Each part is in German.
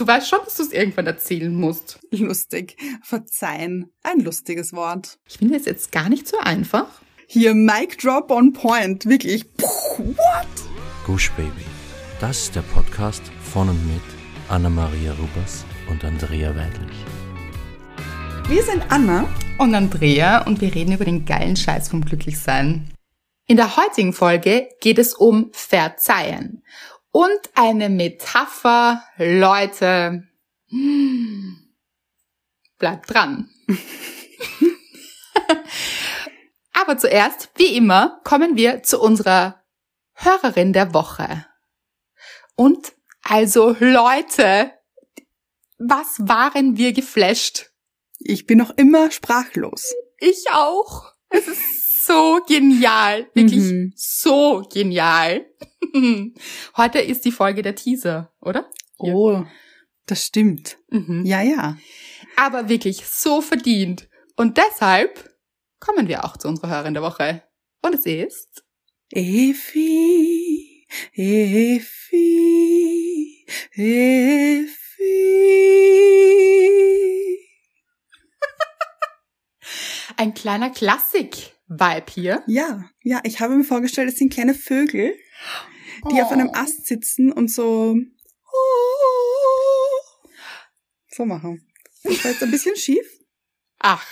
du weißt schon, dass du es irgendwann erzählen musst. Lustig. Verzeihen. Ein lustiges Wort. Ich finde es jetzt gar nicht so einfach. Hier, Mic Drop on Point. Wirklich. Puh, what? Gush Baby. Das ist der Podcast von und mit Anna-Maria Rubers und Andrea Weidlich. Wir sind Anna. Und Andrea und wir reden über den geilen Scheiß vom Glücklichsein. In der heutigen Folge geht es um Verzeihen und eine Metapher, Leute. Bleibt dran. Aber zuerst, wie immer, kommen wir zu unserer Hörerin der Woche. Und also Leute, was waren wir geflasht? Ich bin noch immer sprachlos. Ich auch. Es ist so genial. Wirklich Mhm. so genial. Heute ist die Folge der Teaser, oder? Oh, das stimmt. Mhm. Ja, ja. Aber wirklich so verdient. Und deshalb kommen wir auch zu unserer Hörerin der Woche. Und es ist Efi, Efi, Efi. ein kleiner Klassik-Vibe hier. Ja, ja, ich habe mir vorgestellt, es sind kleine Vögel, die auf einem Oh. Ast sitzen und so so machen. Das war jetzt ein bisschen schief, Ach,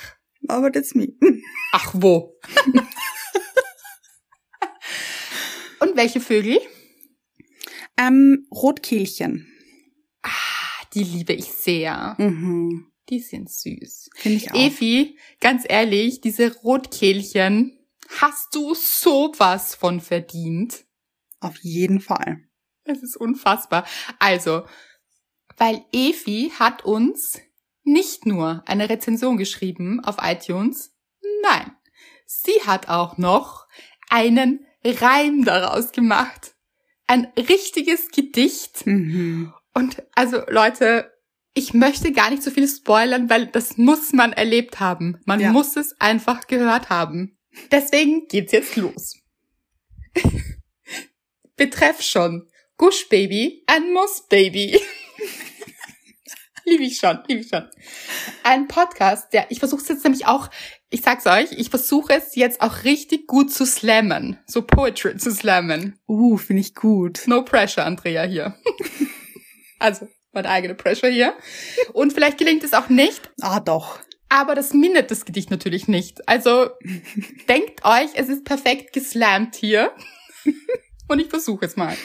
aber that's me. ach wo. Und welche Vögel? Ähm, Rotkehlchen. Ah, die liebe ich sehr. Mhm. Die sind süß. Finde ich auch. Evi, ganz ehrlich, diese Rotkehlchen hast du sowas von verdient. Auf jeden Fall. Es ist unfassbar. Also, weil Evi hat uns nicht nur eine Rezension geschrieben auf iTunes, nein, sie hat auch noch einen Reim daraus gemacht. Ein richtiges Gedicht. Mhm. Und also Leute, ich möchte gar nicht so viel spoilern, weil das muss man erlebt haben. Man Ja. muss es einfach gehört haben. Deswegen geht's jetzt los. Betreff schon. Gush Baby, ein Muss Baby. lieb ich schon, lieb ich schon. Ein Podcast, der, ich versuche es jetzt nämlich auch, ich sag's euch, ich versuche es jetzt auch richtig gut zu slammen. So Poetry zu slammen. Uh, finde ich gut. No pressure, Andrea hier. also, meine eigene Pressure hier. Und vielleicht gelingt es auch nicht, Ah, doch. aber das mindert das Gedicht natürlich nicht. Also, denkt euch, es ist perfekt geslammt hier. Und ich versuche es mal.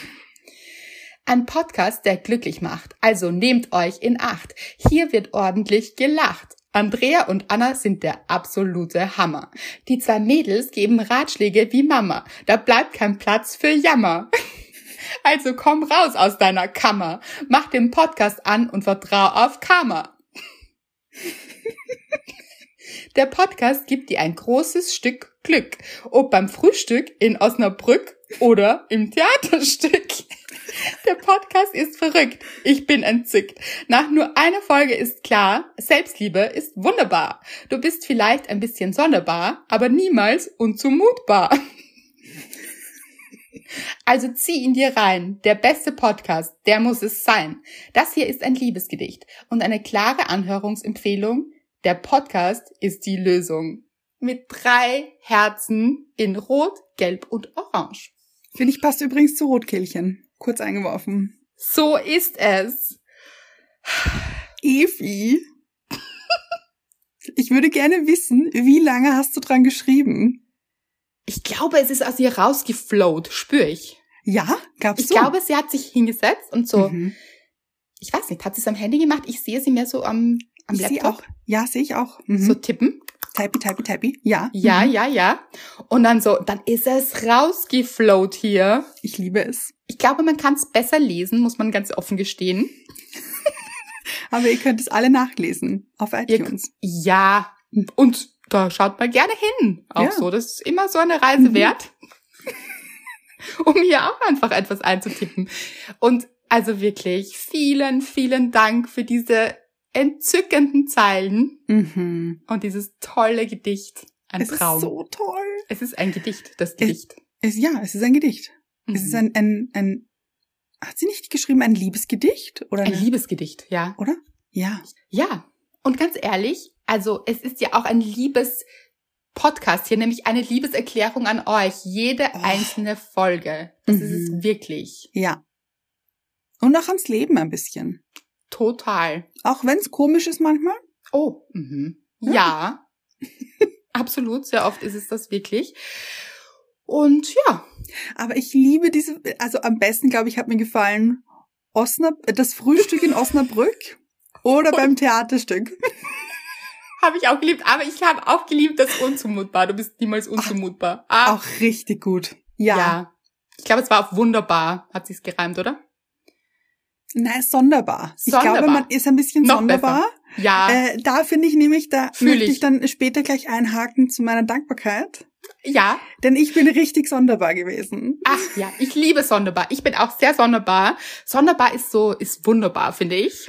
Ein Podcast, der glücklich macht. Also nehmt euch in Acht. Hier wird ordentlich gelacht. Andrea und Anna sind der absolute Hammer. Die zwei Mädels geben Ratschläge wie Mama. Da bleibt kein Platz für Jammer. Also komm raus aus deiner Kammer. Mach den Podcast an und vertrau auf Karma. Der Podcast gibt dir ein großes Stück Glück. Ob beim Frühstück in Osnabrück oder im Theaterstück. Der Podcast ist verrückt. Ich bin entzückt. Nach nur einer Folge ist klar, Selbstliebe ist wunderbar. Du bist vielleicht ein bisschen sonderbar, aber niemals unzumutbar. Also zieh ihn dir rein. Der beste Podcast, der muss es sein. Das hier ist ein Liebesgedicht und eine klare Anhörungsempfehlung. Der Podcast ist die Lösung. Mit drei Herzen in Rot, Gelb und Orange. Finde ich passt übrigens zu Rotkehlchen. Kurz eingeworfen. So ist es. Evi. Ich würde gerne wissen, wie lange hast du dran geschrieben? Ich glaube, es ist aus ihr rausgeflowt, spüre ich. Ja, gab's Ich so? glaube, sie hat sich hingesetzt und so, Mhm. ich weiß nicht, hat sie es am Handy gemacht? Ich sehe sie mehr so am, am Ich Laptop. auch. Ja, sehe ich auch. Mhm. So tippen. Typey, typey, typey. Ja. Ja, Mhm. ja, ja. Und dann so, dann ist es rausgeflowt hier. Ich liebe es. Ich glaube, man kann es besser lesen, muss man ganz offen gestehen. Aber ihr könnt es alle nachlesen auf Ihr, iTunes. ja, und da schaut mal gerne hin. Auch Ja. so, das ist immer so eine Reise Mhm. wert, um hier auch einfach etwas einzutippen. Und also wirklich vielen, vielen Dank für diese entzückenden Zeilen Mhm. und dieses tolle Gedicht. Ein es Traum. ist so toll. es ist ein Gedicht, das Gedicht. Es, ja, es ist ein Gedicht. Es ist Mhm. ein, ein, ein, hat sie nicht geschrieben ein Liebesgedicht? Oder Ein eine, Liebesgedicht, ja. Oder? Ja. Ja. Und ganz ehrlich, also es ist ja auch ein Liebes-Podcast hier, nämlich eine Liebeserklärung an euch. Jede Oh. einzelne Folge. Das ist Mhm. es wirklich. Ja. Und auch ans Leben ein bisschen. Total. Auch wenn es komisch ist manchmal. Oh, mhm. ja. Absolut, sehr oft ist es das wirklich. Und ja, Aber ich liebe diese, also am besten, glaube ich, hat mir gefallen Osnab das Frühstück in Osnabrück oder beim Theaterstück. Habe ich auch geliebt. Aber ich habe auch geliebt das Unzumutbar. Du bist niemals unzumutbar. Ah, Auch richtig gut. Ja. ja. Ich glaube, es war auf wunderbar, hat sich's gereimt, oder? Nein, sonderbar. Ich Sonderbar. glaube, man ist ein bisschen Noch sonderbar. Ja, Äh, da finde ich nämlich, da Fühl möchte ich. ich dann später gleich einhaken zu meiner Dankbarkeit. ja. Denn ich bin richtig sonderbar gewesen. Ach ja, ich liebe sonderbar. Ich bin auch sehr sonderbar. Sonderbar ist so, ist wunderbar, finde ich.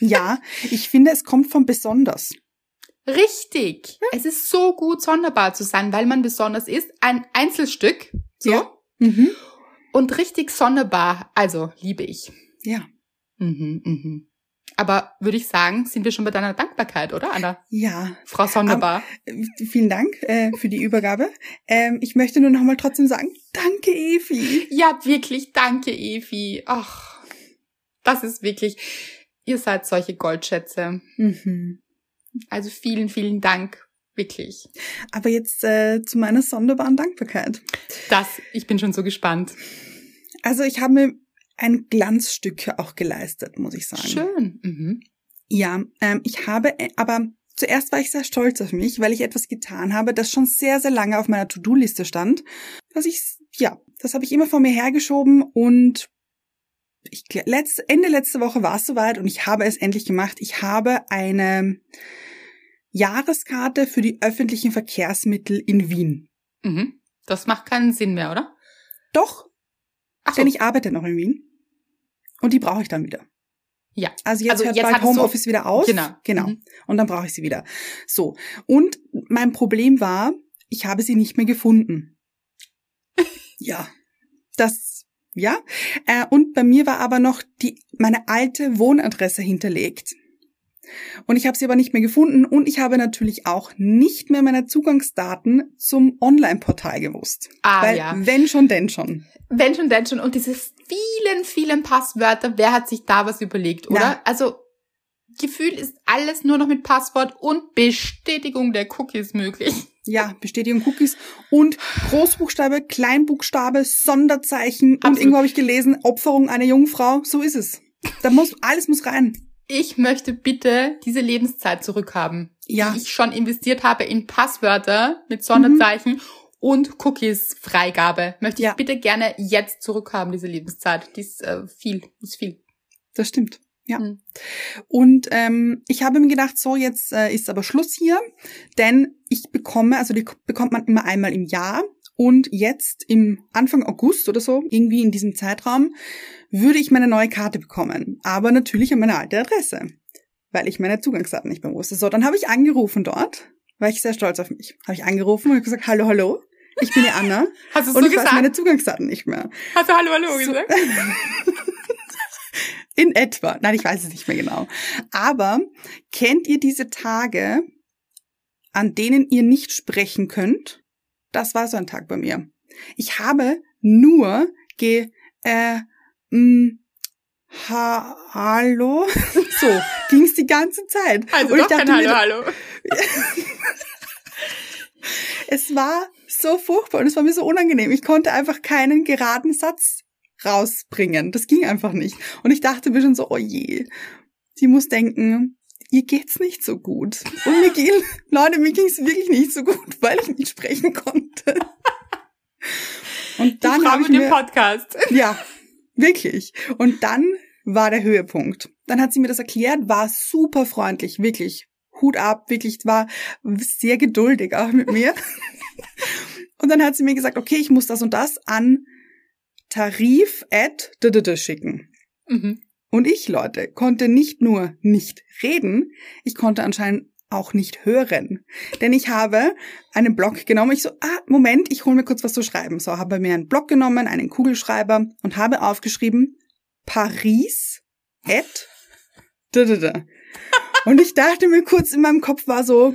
Ja, ich finde, es kommt von besonders. Richtig. Es ist so gut, sonderbar zu sein, weil man besonders ist. Ein Einzelstück. So. Ja. Mhm. Und richtig sonderbar. Also, liebe ich. Ja. Mhm, mhm. Aber würde ich sagen, sind wir schon bei deiner Dankbarkeit, oder, Anna? Ja, Frau Sonderbar. äh, vielen Dank äh, für die Übergabe. Ähm, ich möchte nur noch mal trotzdem sagen, danke Evi. Ja, wirklich, danke, Evi. Ach, das ist wirklich, ihr seid solche Goldschätze. Mhm. Also vielen, vielen Dank. Wirklich. Aber jetzt äh, zu meiner sonderbaren Dankbarkeit. Das, ich bin schon so gespannt. Also ich habe mir ein Glanzstück auch geleistet, muss ich sagen. Schön. Mhm. Ja, ähm, ich habe, äh, aber zuerst war ich sehr stolz auf mich, weil ich etwas getan habe, das schon sehr, sehr lange auf meiner To-Do-Liste stand. Was ich, ja, das habe ich immer vor mir hergeschoben und ich, letzt, Ende letzte Woche war es soweit und ich habe es endlich gemacht. Ich habe eine Jahreskarte für die öffentlichen Verkehrsmittel in Wien. Mhm. Das macht keinen Sinn mehr, oder? Doch, Ach so. denn ich arbeite noch in Wien. Und die brauche ich dann wieder. Ja. Also jetzt Also hört jetzt bald Homeoffice wieder aus. Genau. Genau. Mhm. Und dann brauche ich sie wieder. So. Und mein Problem war, ich habe sie nicht mehr gefunden. ja. Das, ja. Äh, und bei mir war aber noch die, meine alte Wohnadresse hinterlegt. Und ich habe sie aber nicht mehr gefunden und ich habe natürlich auch nicht mehr meine Zugangsdaten zum Online-Portal gewusst. Ah, Weil ja. wenn schon, denn schon. Wenn schon, denn schon. Und diese vielen, vielen Passwörter, wer hat sich da was überlegt, oder? Na. Also, Gefühl ist alles nur noch mit Passwort und Bestätigung der Cookies möglich. Ja, Bestätigung Cookies und Großbuchstabe, Kleinbuchstabe, Sonderzeichen und Absolut. irgendwo habe ich gelesen, Opferung einer Jungfrau, so ist es. Da muss, alles muss rein. Ich möchte bitte diese Lebenszeit zurückhaben, Ja. die ich schon investiert habe in Passwörter mit Sonderzeichen und Cookies-Freigabe. Möchte ich Ja. bitte gerne jetzt zurückhaben, diese Lebenszeit. Die ist äh, viel, ist viel. Das stimmt. Ja. Mhm. Und ähm, ich habe mir gedacht, so jetzt äh, ist aber Schluss hier, denn ich bekomme, also die bekommt man immer einmal im Jahr und jetzt im Anfang August oder so, irgendwie in diesem Zeitraum, würde ich meine neue Karte bekommen, aber natürlich an meine alte Adresse, weil ich meine Zugangsdaten nicht mehr wusste. So, dann habe ich angerufen dort, war ich sehr stolz auf mich. Habe ich angerufen und gesagt, hallo, hallo, ich bin die Anna Hast du es und so ich weiß gesagt? meine Zugangsdaten nicht mehr. Hast du Hallo, Hallo So. gesagt? In etwa. Nein, ich weiß es nicht mehr genau. Aber kennt ihr diese Tage, an denen ihr nicht sprechen könnt? Das war so ein Tag bei mir. Ich habe nur ge, äh, mh, ha, hallo? So ging's die ganze Zeit. Also Und ich doch kein Hallo, mir, Hallo. es war so furchtbar und es war mir so unangenehm. Ich konnte einfach keinen geraden Satz rausbringen. Das ging einfach nicht. Und ich dachte mir schon so, oh je, sie muss denken, ihr geht's nicht so gut. Und mir ging, Leute, mir ging's wirklich nicht so gut, weil ich nicht sprechen konnte. Und Die dann habe ich mir, Podcast. ja, wirklich. Und dann war der Höhepunkt. Dann hat sie mir das erklärt, war super freundlich, wirklich. Hut ab, wirklich, war sehr geduldig auch mit mir. Und dann hat sie mir gesagt, okay, ich muss das und das an tarif at schicken. Mhm. Und ich, Leute, konnte nicht nur nicht reden, ich konnte anscheinend auch nicht hören. Denn ich habe einen Block genommen. Ich so, ah, Moment, ich hole mir kurz was zu schreiben. So, habe mir einen Block genommen, einen Kugelschreiber und habe aufgeschrieben, Paris at da, da, da. Und ich dachte mir kurz in meinem Kopf war so,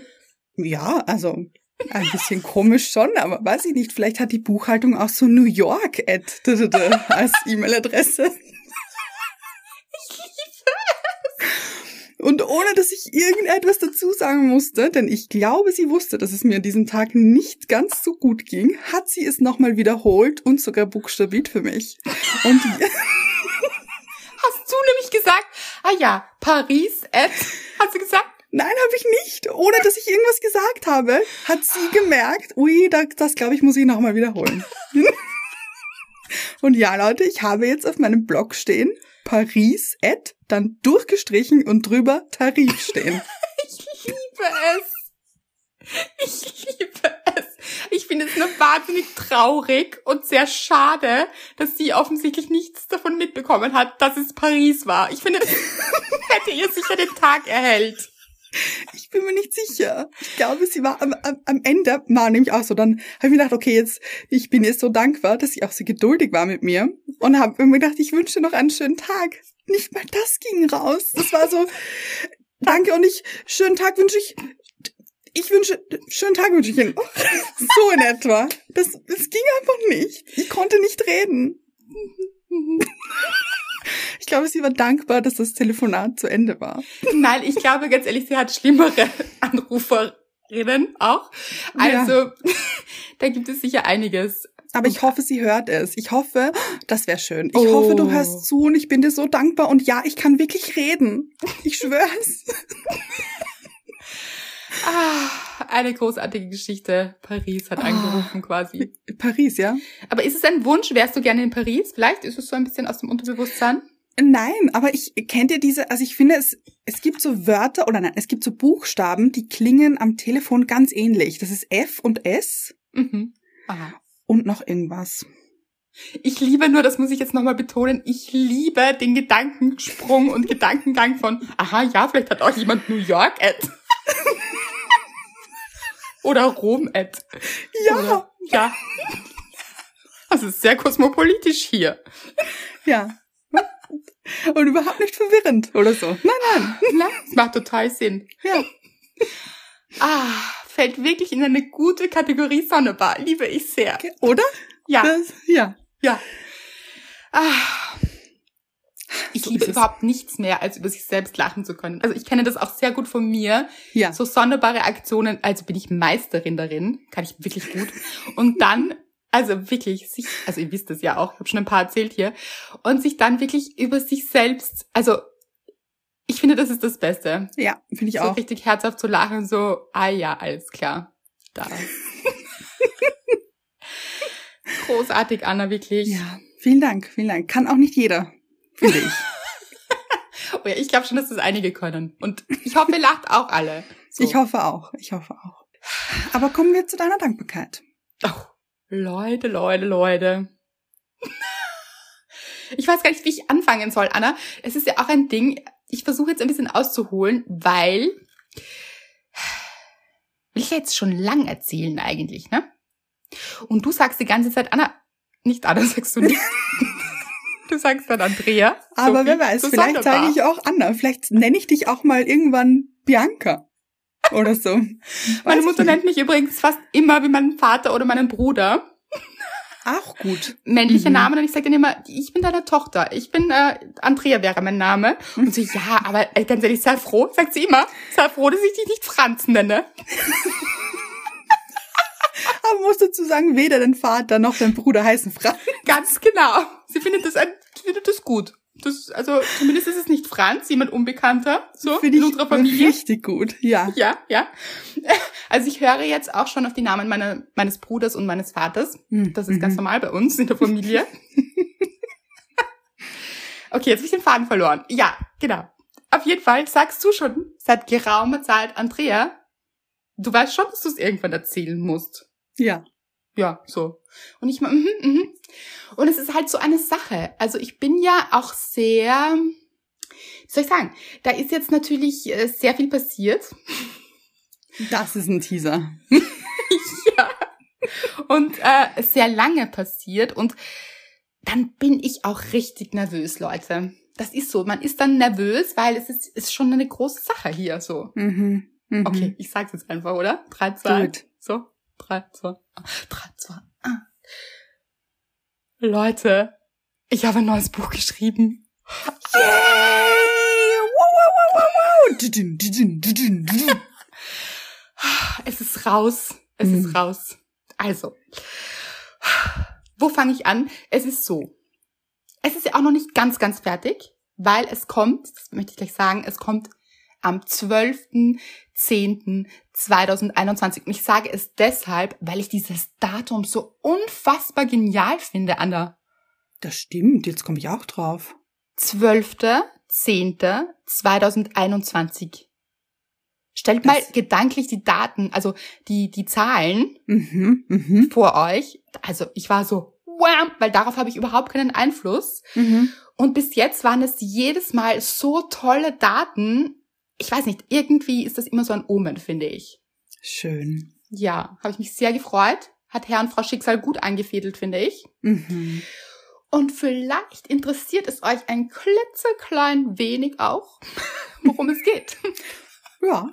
ja, also ein bisschen komisch schon, aber weiß ich nicht, vielleicht hat die Buchhaltung auch so New York at als E-Mail-Adresse. Und ohne dass ich irgendetwas dazu sagen musste, denn ich glaube, sie wusste, dass es mir an diesem Tag nicht ganz so gut ging, hat sie es nochmal wiederholt und sogar buchstabiert für mich. Und Hast du nämlich gesagt, ah ja, Paris at, hast du gesagt? Nein, habe ich nicht. Ohne dass ich irgendwas gesagt habe, hat sie gemerkt, ui, das, das glaube ich, muss ich nochmal wiederholen. und ja, Leute, ich habe jetzt auf meinem Blog stehen, Paris at, dann durchgestrichen und drüber Tarif stehen. Ich liebe es. Ich liebe es. Ich finde es nur wahnsinnig traurig und sehr schade, dass sie offensichtlich nichts davon mitbekommen hat, dass es Paris war. Ich finde, hätte ihr sicher den Tag erhellt. Ich bin mir nicht sicher. Ich glaube, sie war am, am, am Ende, war nämlich auch so, dann habe ich mir gedacht, okay, jetzt, ich bin ihr so dankbar, dass sie auch so geduldig war mit mir und habe mir gedacht, ich wünsche noch einen schönen Tag. Nicht mal das ging raus. Das war so, danke und ich, schönen Tag wünsche ich, ich wünsche, schönen Tag wünsche ich Ihnen. So in etwa. Das, das ging einfach nicht. Ich konnte nicht reden. Ich glaube, sie war dankbar, dass das Telefonat zu Ende war. Nein, ich glaube ganz ehrlich, sie hat schlimmere Anruferinnen auch. Also, ja. da gibt es sicher einiges. Aber ich hoffe, sie hört es. Ich hoffe, das wäre schön. Ich oh. hoffe, du hörst zu und ich bin dir so dankbar. Und ja, ich kann wirklich reden. Ich schwör's. ah, eine großartige Geschichte. Paris hat oh. angerufen quasi. Paris, ja. Aber ist es ein Wunsch? Wärst du gerne in Paris? Vielleicht ist es so ein bisschen aus dem Unterbewusstsein? Nein, aber ich kennt ihr diese, also ich finde es, es gibt so Wörter oder nein, es gibt so Buchstaben, die klingen am Telefon ganz ähnlich. Das ist F und S. Mhm. Aha. Und noch irgendwas. Ich liebe nur, das muss ich jetzt nochmal betonen, ich liebe den Gedankensprung und Gedankengang von, aha, ja, vielleicht hat auch jemand New York Ad. Oder Rom Ad. Ja. Oder, ja. Das ist sehr kosmopolitisch hier. Ja. Und überhaupt nicht verwirrend oder so. Nein, nein. Nein, es macht total Sinn. Ja. Ah, fällt wirklich in eine gute Kategorie Sonnebar. Liebe ich sehr. Oder? Ja. Das, ja. Ja. Ah. Ich so liebe überhaupt nichts mehr, als über sich selbst lachen zu können. Also ich kenne das auch sehr gut von mir. Ja. So sonderbare Aktionen, also bin ich Meisterin darin, kann ich wirklich gut. Und dann also wirklich, sich, also ihr wisst es ja auch, ich habe schon ein paar erzählt hier. Und sich dann wirklich über sich selbst, also ich finde, das ist das Beste. Ja, finde ich so auch. So richtig herzhaft zu lachen, so, ah ja, alles klar. Da. Großartig, Anna, wirklich. Ja, vielen Dank, vielen Dank. Kann auch nicht jeder, finde ich. oh ja, ich glaube schon, dass das einige können. Und ich hoffe, ihr lacht auch alle. So. Ich hoffe auch, ich hoffe auch. Aber kommen wir zu deiner Dankbarkeit. Oh. Leute, Leute, Leute. Ich weiß gar nicht, wie ich anfangen soll, Anna. Es ist ja auch ein Ding. Ich versuche jetzt ein bisschen auszuholen, weil will ich ja jetzt schon lang erzählen eigentlich, ne? Und du sagst die ganze Zeit, Anna, nicht Anna, sagst du nicht. du sagst dann Andrea. Aber Sophie, wer weiß, vielleicht sage ich auch Anna. Vielleicht nenne ich dich auch mal irgendwann Bianca oder so. Meine Mutter nennt mich übrigens fast immer wie meinen Vater oder meinen Bruder. Auch gut. Männliche mhm. Namen und ich sage dann immer, ich bin deine Tochter. Ich bin äh, Andrea wäre mein Name. Und so, ja, aber äh, ganz ehrlich, sei froh, sagt sie immer, sei froh, dass ich dich nicht Franz nenne. aber musst dazu sagen, weder dein Vater noch dein Bruder heißen Franz. Ganz genau. Sie findet das, sie findet das gut. Das, also zumindest ist es nicht Franz, jemand Unbekannter, so Find in unserer Familie. Richtig gut, ja. Ja, ja. Also ich höre jetzt auch schon auf die Namen meiner, meines Bruders und meines Vaters. Hm, das ist mhm. ganz normal bei uns in der Familie. okay, jetzt habe ich den Faden verloren. Ja, genau. Auf jeden Fall sagst du schon seit geraumer Zeit, Andrea, du weißt schon, dass du es irgendwann erzählen musst. Ja. Ja, so. Und ich mal, mhm, mhm. Und es ist halt so eine Sache. Also ich bin ja auch sehr, wie soll ich sagen, da ist jetzt natürlich äh, sehr viel passiert. Das ist ein Teaser. ja. Und äh, sehr lange passiert. Und dann bin ich auch richtig nervös, Leute. Das ist so. Man ist dann nervös, weil es ist, ist schon eine große Sache hier so. Mhm. Mhm. Okay, ich sag's jetzt einfach, oder? 3, 2, Do it. so. 3, 2, 3, 2, 1. Leute, ich habe ein neues Buch geschrieben. Yay! Wow, wow, wow, wow, wow. Es ist raus. Es Mhm. ist raus. Also, wo fange ich an? Es ist so. Es ist ja auch noch nicht ganz, ganz fertig, weil es kommt, das möchte ich gleich sagen, es kommt am 12.10.2021. Und ich sage es deshalb, weil ich dieses Datum so unfassbar genial finde, Anna. Das stimmt, jetzt komme ich auch drauf. 12.10.2021. Stellt mal Das- gedanklich die Daten, also die, die Zahlen Mhm, mhm, vor euch. Also ich war so, wham, weil darauf habe ich überhaupt keinen Einfluss. mhm. Und bis jetzt waren es jedes Mal so tolle Daten. Ich weiß nicht, irgendwie ist das immer so ein Omen, finde ich. Schön. Ja, habe ich mich sehr gefreut. Hat Herr und Frau Schicksal gut eingefädelt, finde ich. Mhm. Und vielleicht interessiert es euch ein klitzeklein wenig auch, worum es geht. Ja,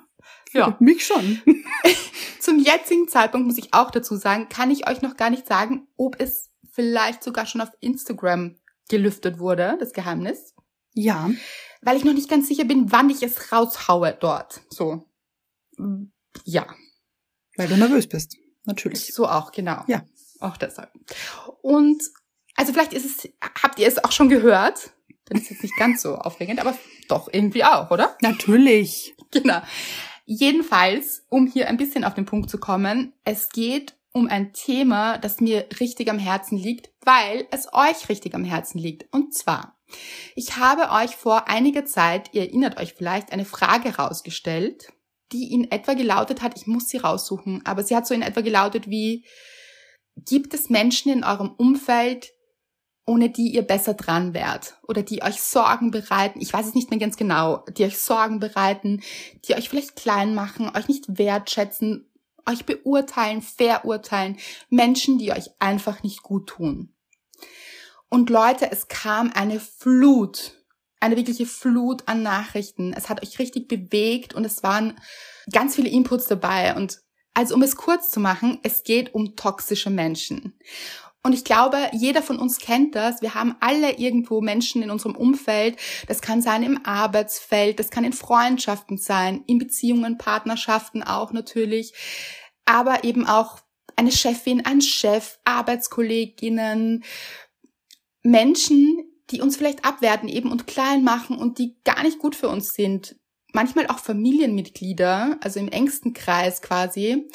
Ja. mich schon. Zum jetzigen Zeitpunkt muss ich auch dazu sagen, kann ich euch noch gar nicht sagen, ob es vielleicht sogar schon auf Instagram gelüftet wurde, das Geheimnis. Ja, Weil ich noch nicht ganz sicher bin, wann ich es raushaue dort. So. Ja, weil du nervös bist. Natürlich. so auch, genau. Ja. Auch deshalb. Und, also vielleicht ist es, habt ihr es auch schon gehört? Dann ist es jetzt nicht ganz so aufregend, aber doch irgendwie auch, oder? Natürlich. Genau. Jedenfalls, um hier ein bisschen auf den Punkt zu kommen, es geht um ein Thema, das mir richtig am Herzen liegt, weil es euch richtig am Herzen liegt. Und zwar, ich habe euch vor einiger Zeit, ihr erinnert euch vielleicht, eine Frage rausgestellt, die in etwa gelautet hat, ich muss sie raussuchen, aber sie hat so in etwa gelautet wie, gibt es Menschen in eurem Umfeld, ohne die ihr besser dran wärt oder die euch Sorgen bereiten, ich weiß es nicht mehr ganz genau, die euch Sorgen bereiten, die euch vielleicht klein machen, euch nicht wertschätzen, euch beurteilen, verurteilen, Menschen, die euch einfach nicht gut tun. Und Leute, es kam eine Flut, eine wirkliche Flut an Nachrichten. Es hat euch richtig bewegt und es waren ganz viele Inputs dabei. Und also um es kurz zu machen, es geht um toxische Menschen. Und ich glaube, jeder von uns kennt das. Wir haben alle irgendwo Menschen in unserem Umfeld. Das kann sein im Arbeitsfeld, das kann in Freundschaften sein, in Beziehungen, Partnerschaften auch natürlich. Aber eben auch eine Chefin, ein Chef, Arbeitskolleginnen, Menschen, die uns vielleicht abwerten eben und klein machen und die gar nicht gut für uns sind. Manchmal auch Familienmitglieder, also im engsten Kreis quasi.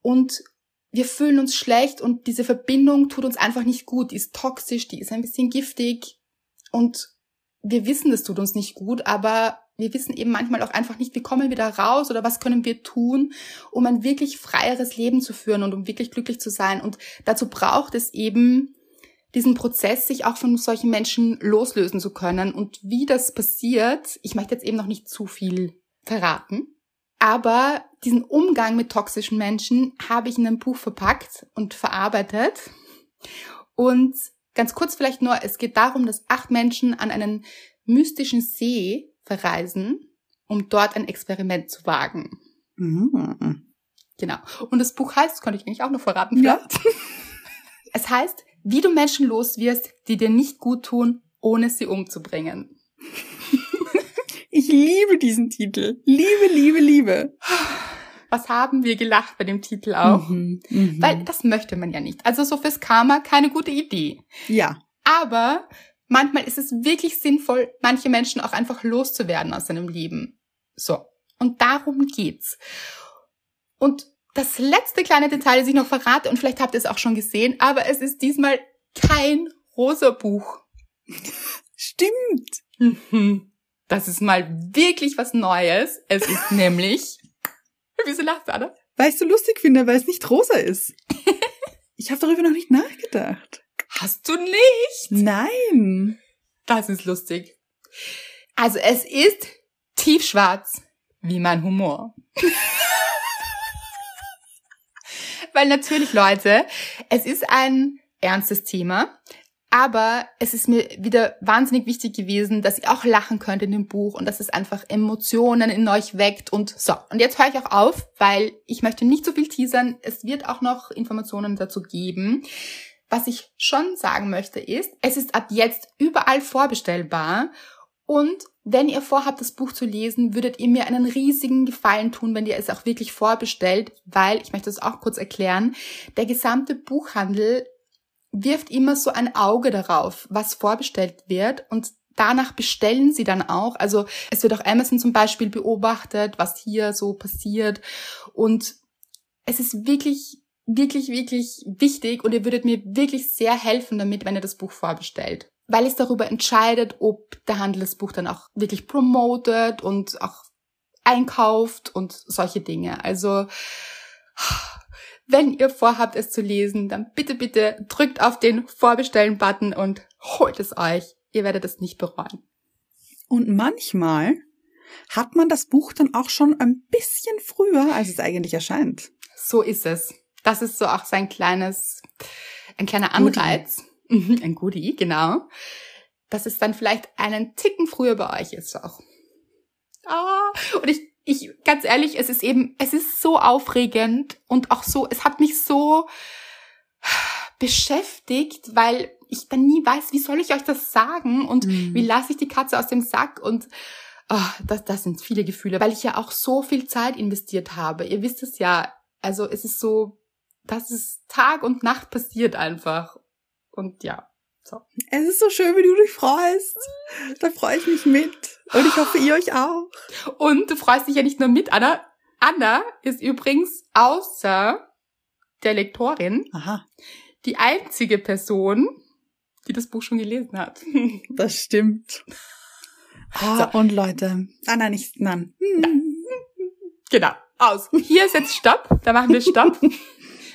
Und wir fühlen uns schlecht und diese Verbindung tut uns einfach nicht gut. Die ist toxisch, die ist ein bisschen giftig und wir wissen, das tut uns nicht gut, aber wir wissen eben manchmal auch einfach nicht, wie kommen wir da raus oder was können wir tun, um ein wirklich freieres Leben zu führen und um wirklich glücklich zu sein. Und dazu braucht es eben diesen Prozess, sich auch von solchen Menschen loslösen zu können. Und wie das passiert, ich möchte jetzt eben noch nicht zu viel verraten, aber diesen Umgang mit toxischen Menschen habe ich in einem Buch verpackt und verarbeitet. Und ganz kurz vielleicht nur, es geht darum, dass acht Menschen an einen mystischen See verreisen, um dort ein Experiment zu wagen. Mhm. Genau. Und das Buch heißt, das konnte ich eigentlich auch noch verraten, Ja. vielleicht. Es heißt, wie du Menschen los wirst, die dir nicht gut tun, ohne sie umzubringen. Ich liebe diesen Titel. Liebe, liebe, liebe. Was haben wir gelacht bei dem Titel auch? Mhm. Mhm. Weil das möchte man ja nicht. Also so fürs Karma keine gute Idee. ja. Aber manchmal ist es wirklich sinnvoll, manche Menschen auch einfach loszuwerden aus seinem Leben. So. Und darum geht's. Und das letzte kleine Detail, das ich noch verrate, und vielleicht habt ihr es auch schon gesehen, aber es ist diesmal kein rosa Buch. Stimmt. Mhm. Das ist mal wirklich was Neues. Es ist nämlich. Wieso lacht Anna? Weil ich so lustig finde, weil es nicht rosa ist. Ich habe darüber noch nicht nachgedacht. Hast du nicht? Nein. Das ist lustig. Also es ist tiefschwarz wie mein Humor. Weil natürlich, Leute, es ist ein ernstes Thema, Aber es ist mir wieder wahnsinnig wichtig gewesen, dass ihr auch lachen könnt in dem Buch und dass es einfach Emotionen in euch weckt und so. Und jetzt höre ich auch auf, weil ich möchte nicht so viel teasern. Es wird auch noch Informationen dazu geben. Was ich schon sagen möchte ist, es ist ab jetzt überall vorbestellbar und wenn ihr vorhabt, das Buch zu lesen, würdet ihr mir einen riesigen Gefallen tun, wenn ihr es auch wirklich vorbestellt, weil, ich möchte das auch kurz erklären, der gesamte Buchhandel wirft immer so ein Auge darauf, was vorbestellt wird und danach bestellen sie dann auch. Also es wird auch Amazon zum Beispiel beobachtet, was hier so passiert und es ist wirklich, wirklich, wirklich wichtig und ihr würdet mir wirklich sehr helfen damit, wenn ihr das Buch vorbestellt. Weil es darüber entscheidet, ob der Handel das Buch dann auch wirklich promotet und auch einkauft und solche Dinge. Also wenn ihr vorhabt, es zu lesen, dann bitte, bitte drückt auf den Vorbestellen-Button und holt es euch. Ihr werdet es nicht bereuen. Und manchmal hat man das Buch dann auch schon ein bisschen früher, als es eigentlich erscheint. So ist es. Das ist so auch sein kleines, ein kleiner Anreiz. Goodie. Ein Goodie, genau. Dass es dann vielleicht einen Ticken früher bei euch ist auch. Ah, und ich ich, ganz ehrlich, es ist eben, es ist so aufregend und auch so, es hat mich so beschäftigt, weil ich dann nie weiß, wie soll ich euch das sagen und mhm. wie lasse ich die Katze aus dem Sack und oh, das, das sind viele Gefühle, weil ich ja auch so viel Zeit investiert habe. Ihr wisst es ja, also es ist so, dass es Tag und Nacht passiert einfach. Und ja, so. Es ist so schön, wie du dich freust. Da freue ich mich mit. Und ich hoffe, ihr euch auch. Und du freust dich ja nicht nur mit, Anna. Anna ist übrigens außer der Lektorin Aha. die einzige Person, die das Buch schon gelesen hat. Das stimmt. Ah, so. Und Leute. Ah, nein, nicht, nein. Genau. Aus. Hier ist jetzt Stopp. Da machen wir Stopp.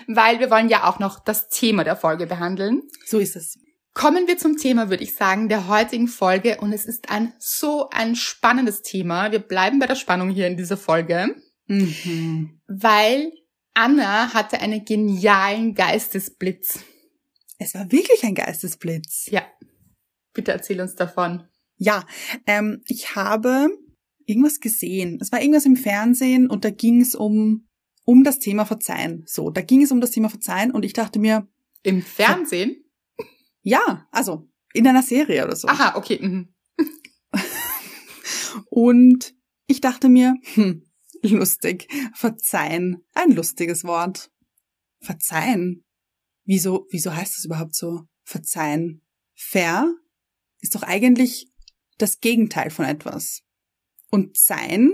weil wir wollen ja auch noch das Thema der Folge behandeln. So ist es. Kommen wir zum Thema, würde ich sagen, der heutigen Folge. Und es ist ein so ein spannendes Thema. Wir bleiben bei der Spannung hier in dieser Folge. Mhm. Weil Anna hatte einen genialen Geistesblitz. Es war wirklich ein Geistesblitz. Ja. Bitte erzähl uns davon. Ja, ähm, ich habe irgendwas gesehen. Es war irgendwas im Fernsehen und da ging es um, um das Thema Verzeihen. So, da ging es um das Thema Verzeihen und ich dachte mir. Im Fernsehen? Ja, also in einer Serie oder so. Aha, okay. Mhm. Und ich dachte mir, hm, lustig, verzeihen, ein lustiges Wort. Verzeihen. Wieso, wieso heißt das überhaupt so? Verzeihen. Fair ist doch eigentlich das Gegenteil von etwas. Und sein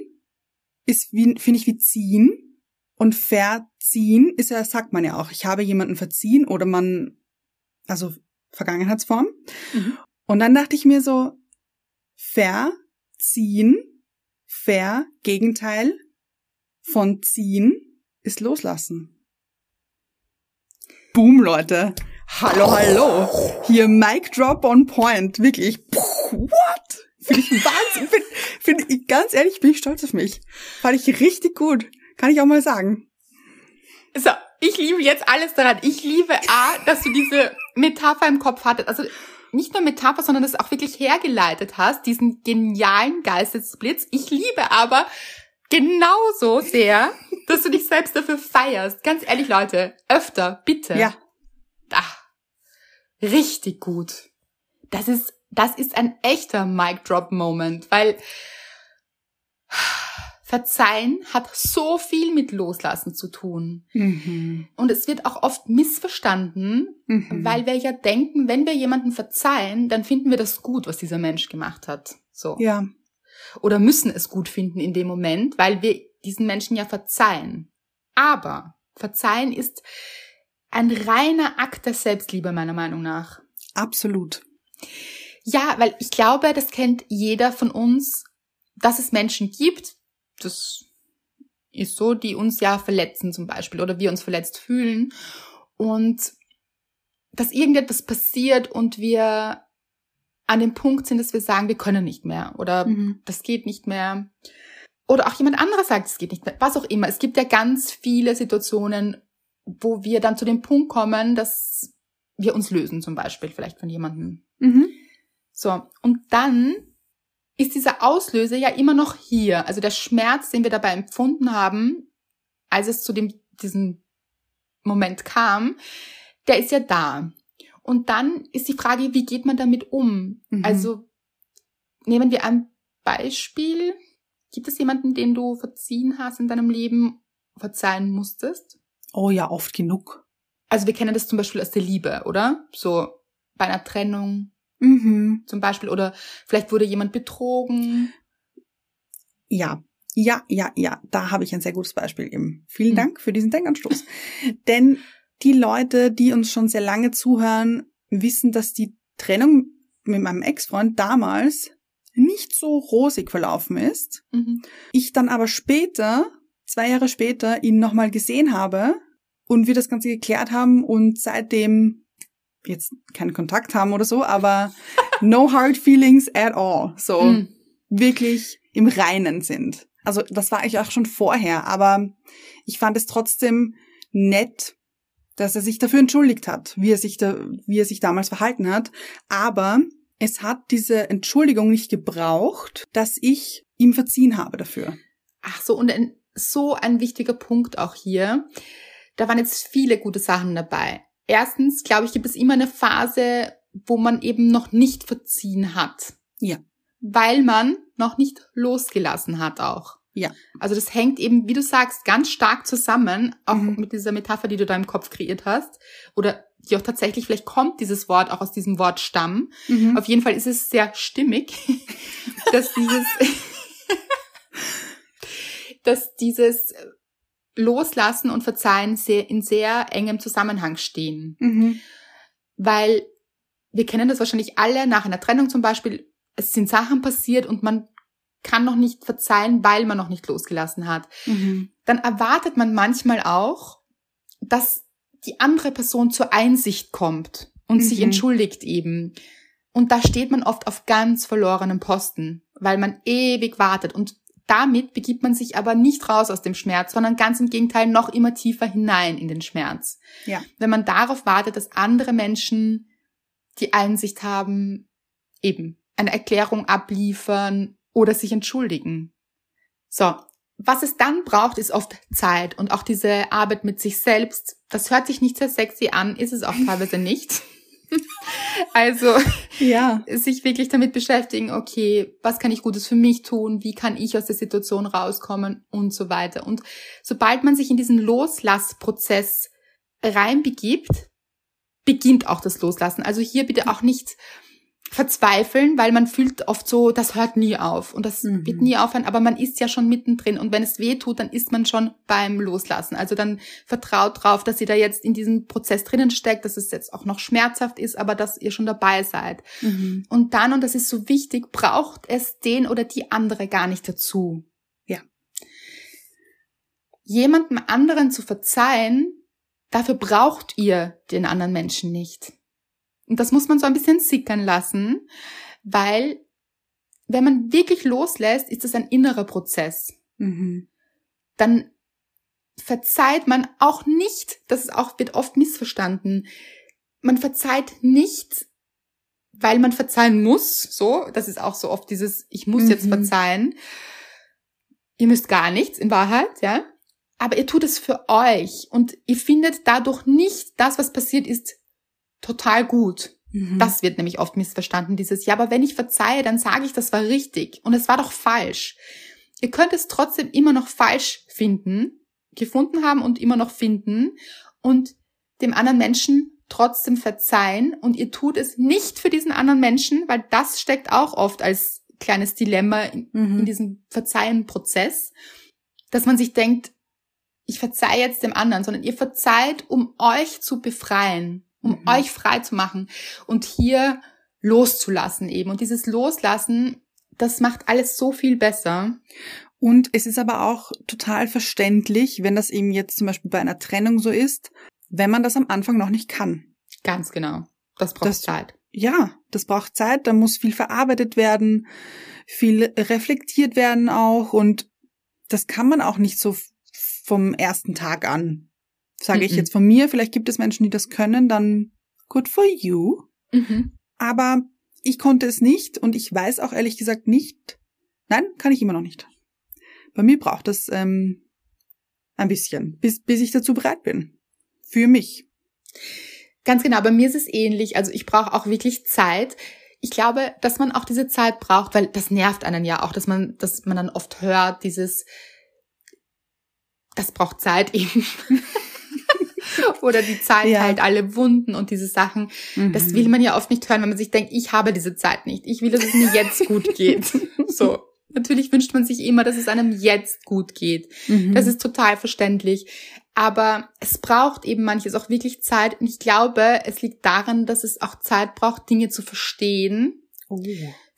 ist wie, finde ich, wie ziehen. Und verziehen ist ja, sagt man ja auch. Ich habe jemanden verziehen oder man, also Vergangenheitsform. Mhm. Und dann dachte ich mir so, verziehen, ver, Gegenteil von ziehen ist loslassen. Boom, Leute. Hallo, hallo. Hier Mic Drop on Point. Wirklich. What? Finde ich Wahnsinn. Find ich, ganz ehrlich, bin ich stolz auf mich. Fand ich richtig gut. Kann ich auch mal sagen. So, ich liebe jetzt alles daran. Ich liebe A, dass du diese Metapher im Kopf hattest. Also nicht nur Metapher, sondern das auch wirklich hergeleitet hast, diesen genialen Geistesblitz. Ich liebe aber genauso sehr, dass du dich selbst dafür feierst. Ganz ehrlich, Leute, öfter, bitte. Ja. Ach, richtig gut. Das ist, das ist ein echter Mic Drop Moment, weil Verzeihen hat so viel mit Loslassen zu tun. Mhm. Und es wird auch oft missverstanden, mhm. weil wir ja denken, wenn wir jemanden verzeihen, dann finden wir das gut, was dieser Mensch gemacht hat. So. Ja. Oder müssen es gut finden in dem Moment, weil wir diesen Menschen ja verzeihen. Aber Verzeihen ist ein reiner Akt der Selbstliebe, meiner Meinung nach. Absolut. Ja, weil ich glaube, das kennt jeder von uns, dass es Menschen gibt, das ist so, die uns ja verletzen zum Beispiel oder wir uns verletzt fühlen und dass irgendetwas passiert und wir an dem Punkt sind, dass wir sagen, wir können nicht mehr oder mhm. das geht nicht mehr. Oder auch jemand anderes sagt, es geht nicht mehr. Was auch immer. Es gibt ja ganz viele Situationen, wo wir dann zu dem Punkt kommen, dass wir uns lösen zum Beispiel vielleicht von jemandem. Mhm. So, und dann ist dieser Auslöser ja immer noch hier. Also der Schmerz, den wir dabei empfunden haben, als es zu dem, diesem Moment kam, der ist ja da. Und dann ist die Frage, wie geht man damit um? Mhm. Also nehmen wir ein Beispiel. Gibt es jemanden, den du verziehen hast in deinem Leben, verzeihen musstest? Oh ja, oft genug. Also wir kennen das zum Beispiel aus der Liebe, oder? So bei einer Trennung Mhm. zum Beispiel oder vielleicht wurde jemand betrogen. Ja, ja, ja, ja, da habe ich ein sehr gutes Beispiel eben. Vielen Mhm. Dank für diesen Denkanstoß. Denn die Leute, die uns schon sehr lange zuhören, wissen, dass die Trennung mit meinem Ex-Freund damals nicht so rosig verlaufen ist. Mhm. Ich dann aber später, zwei Jahre später, ihn nochmal gesehen habe und wir das Ganze geklärt haben und seitdem jetzt keinen Kontakt haben oder so, aber no hard feelings at all. So Mhm. wirklich im Reinen sind. Also das war ich auch schon vorher, aber ich fand es trotzdem nett, dass er sich dafür entschuldigt hat, wie er sich da, wie er sich damals verhalten hat. Aber es hat diese Entschuldigung nicht gebraucht, dass ich ihm verziehen habe dafür. Ach so, und ein, so ein wichtiger Punkt auch hier. Da waren jetzt viele gute Sachen dabei. Erstens, glaube ich, gibt es immer eine Phase, wo man eben noch nicht verziehen hat. Ja. Weil man noch nicht losgelassen hat auch. Ja. Also das hängt eben, wie du sagst, ganz stark zusammen, auch Mhm. mit dieser Metapher, die du da im Kopf kreiert hast. Oder die auch tatsächlich, vielleicht kommt dieses Wort auch aus diesem Wort Stamm. Mhm. Auf jeden Fall ist es sehr stimmig, dass dieses, dass dieses Loslassen und Verzeihen sehr, in sehr engem Zusammenhang stehen. Mhm. Weil wir kennen das wahrscheinlich alle nach einer Trennung zum Beispiel. Es sind Sachen passiert und man kann noch nicht verzeihen, weil man noch nicht losgelassen hat. Mhm. Dann erwartet man manchmal auch, dass die andere Person zur Einsicht kommt und sich Mhm. entschuldigt eben. Und da steht man oft auf ganz verlorenem Posten, weil man ewig wartet. Und damit begibt man sich aber nicht raus aus dem Schmerz, sondern ganz im Gegenteil noch immer tiefer hinein in den Schmerz. Ja. Wenn man darauf wartet, dass andere Menschen die Einsicht haben, eben eine Erklärung abliefern oder sich entschuldigen. So, was es dann braucht, ist oft Zeit und auch diese Arbeit mit sich selbst. Das hört sich nicht sehr sexy an, ist es auch teilweise nicht. also Ja. sich wirklich damit beschäftigen, okay, was kann ich Gutes für mich tun, wie kann ich aus der Situation rauskommen und so weiter. Und sobald man sich in diesen Loslassprozess reinbegibt, beginnt auch das Loslassen. Also hier bitte auch nicht verzweifeln, weil man fühlt oft so, das hört nie auf und das Mhm. wird nie aufhören, aber man ist ja schon mittendrin und wenn es weh tut, dann ist man schon beim Loslassen. Also dann vertraut drauf, dass ihr da jetzt in diesem Prozess drinnen steckt, dass es jetzt auch noch schmerzhaft ist, aber dass ihr schon dabei seid. Mhm. Und dann, und das ist so wichtig, braucht es den oder die andere gar nicht dazu. Ja. Jemandem anderen zu verzeihen, dafür braucht ihr den anderen Menschen nicht. Und das muss man so ein bisschen sickern lassen, weil wenn man wirklich loslässt, ist das ein innerer Prozess. Mhm. Dann verzeiht man auch nicht, das ist auch, wird oft missverstanden, man verzeiht nicht, weil man verzeihen muss, so, das ist auch so oft dieses, ich muss jetzt Mhm. verzeihen. Ihr müsst gar nichts, in Wahrheit, ja. Aber ihr tut es für euch und ihr findet dadurch nicht, das, was passiert ist, total gut. Mhm. Das wird nämlich oft missverstanden, dieses, ja, aber wenn ich verzeihe, dann sage ich, das war richtig und es war doch falsch. Ihr könnt es trotzdem immer noch falsch finden, gefunden haben und immer noch finden und dem anderen Menschen trotzdem verzeihen und ihr tut es nicht für diesen anderen Menschen, weil das steckt auch oft als kleines Dilemma in, Mhm. in diesem Verzeihen-Prozess, dass man sich denkt, ich verzeihe jetzt dem anderen, sondern ihr verzeiht, um euch zu befreien, um Mhm. euch frei zu machen und hier loszulassen eben. Und dieses Loslassen, das macht alles so viel besser. Und es ist aber auch total verständlich, wenn das eben jetzt zum Beispiel bei einer Trennung so ist, wenn man das am Anfang noch nicht kann. Ganz genau. Das braucht Das- Zeit. Ja, das braucht Zeit, da muss viel verarbeitet werden, viel reflektiert werden auch und das kann man auch nicht so vom ersten Tag an. Sage ich Mhm. jetzt von mir, vielleicht gibt es Menschen, die das können, dann Good for you. Mhm. Aber ich konnte es nicht und ich weiß auch ehrlich gesagt nicht. Nein, kann ich immer noch nicht. Bei mir braucht es ähm, ein bisschen, bis, bis ich dazu bereit bin. Für mich. Ganz genau, bei mir ist es ähnlich. Also ich brauche auch wirklich Zeit. Ich glaube, dass man auch diese Zeit braucht, weil das nervt einen ja auch, dass man, dass man dann oft hört, dieses, das braucht Zeit eben. Oder die Zeit Ja. heilt alle Wunden und diese Sachen. Das Mhm. will man ja oft nicht hören, wenn man sich denkt, ich habe diese Zeit nicht. Ich will, dass es mir jetzt gut geht. So. Natürlich wünscht man sich immer, dass es einem jetzt gut geht. Mhm. Das ist total verständlich. Aber es braucht eben manches auch wirklich Zeit. Und ich glaube, es liegt daran, dass es auch Zeit braucht, Dinge zu verstehen, oh.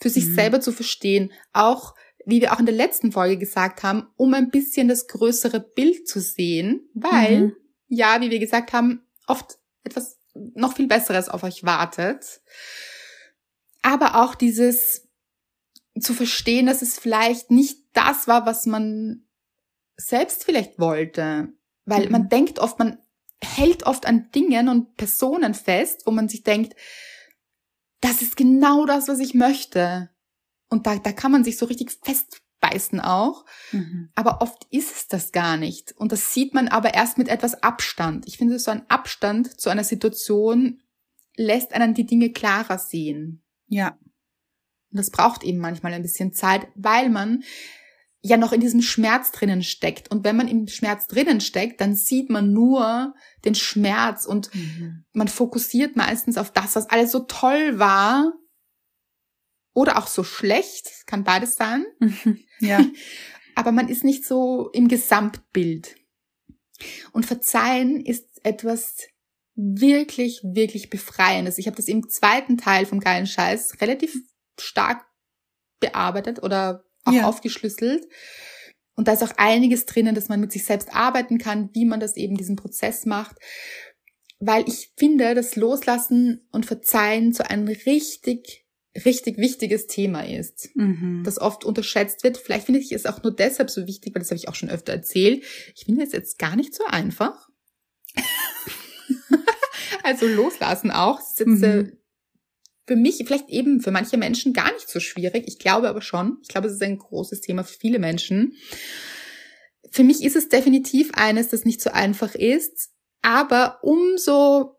für sich Mhm. selber zu verstehen. Auch, wie wir auch in der letzten Folge gesagt haben, um ein bisschen das größere Bild zu sehen. Weil, Mhm. Ja, wie wir gesagt haben, oft etwas noch viel Besseres auf euch wartet. Aber auch dieses zu verstehen, dass es vielleicht nicht das war, was man selbst vielleicht wollte. Weil Mhm. man denkt oft, man hält oft an Dingen und Personen fest, wo man sich denkt, das ist genau das, was ich möchte. Und da, da kann man sich so richtig festbeißen auch. Mhm. Aber oft ist es das gar nicht. Und das sieht man aber erst mit etwas Abstand. Ich finde, so ein Abstand zu einer Situation lässt einen die Dinge klarer sehen. Ja. Und das braucht eben manchmal ein bisschen Zeit, weil man ja noch in diesem Schmerz drinnen steckt. Und wenn man im Schmerz drinnen steckt, dann sieht man nur den Schmerz und Mhm. man fokussiert meistens auf das, was alles so toll war oder auch so schlecht. Kann beides sein. Ja. aber man ist nicht so im Gesamtbild. Und Verzeihen ist etwas wirklich, wirklich Befreiendes. Ich habe das im zweiten Teil vom geilen Scheiß relativ stark bearbeitet oder auch Ja. aufgeschlüsselt. Und da ist auch einiges drinnen, dass man mit sich selbst arbeiten kann, wie man das eben diesen Prozess macht. Weil ich finde, dass Loslassen und Verzeihen so ein richtig, richtig wichtiges Thema ist Mhm. das oft unterschätzt wird. Vielleicht finde ich es auch nur deshalb so wichtig, weil das habe ich auch schon öfter erzählt. Ich finde es jetzt gar nicht so einfach. also loslassen auch. Das ist jetzt Mhm. äh, für mich, vielleicht eben für manche Menschen gar nicht so schwierig. Ich glaube aber schon. Ich glaube, es ist ein großes Thema für viele Menschen. Für mich ist es definitiv eines, das nicht so einfach ist, aber umso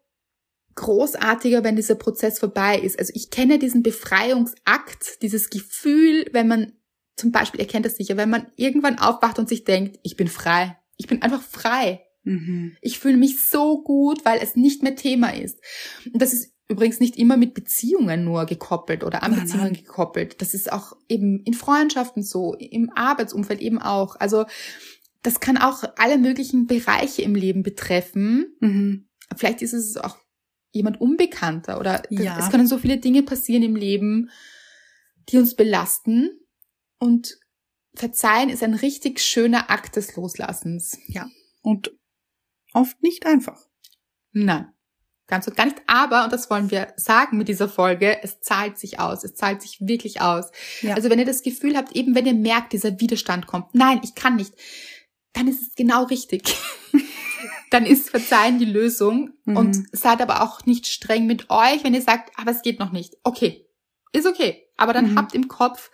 großartiger, wenn dieser Prozess vorbei ist. Also ich kenne diesen Befreiungsakt, dieses Gefühl, wenn man zum Beispiel, ihr kennt das sicher, wenn man irgendwann aufwacht und sich denkt, ich bin frei. Ich bin einfach frei. Mhm. Ich fühle mich so gut, weil es nicht mehr Thema ist. Und das ist übrigens nicht immer mit Beziehungen nur gekoppelt oder an Beziehungen gekoppelt. Das ist auch eben in Freundschaften so, im Arbeitsumfeld eben auch. Also das kann auch alle möglichen Bereiche im Leben betreffen. Mhm. Vielleicht ist es auch jemand Unbekannter oder Ja. es können so viele Dinge passieren im Leben, die uns belasten. Und Verzeihen ist ein richtig schöner Akt des Loslassens. Und oft nicht einfach. Nein, ganz und gar nicht. Aber, und das wollen wir sagen mit dieser Folge, es zahlt sich aus. Es zahlt sich wirklich aus. Ja. Also wenn ihr das Gefühl habt, eben wenn ihr merkt, dieser Widerstand kommt, nein, ich kann nicht, dann ist es genau richtig. dann ist Verzeihen die Lösung. Mhm. Und seid aber auch nicht streng mit euch, wenn ihr sagt, aber es geht noch nicht. Okay, ist okay. Aber dann Mhm. habt im Kopf,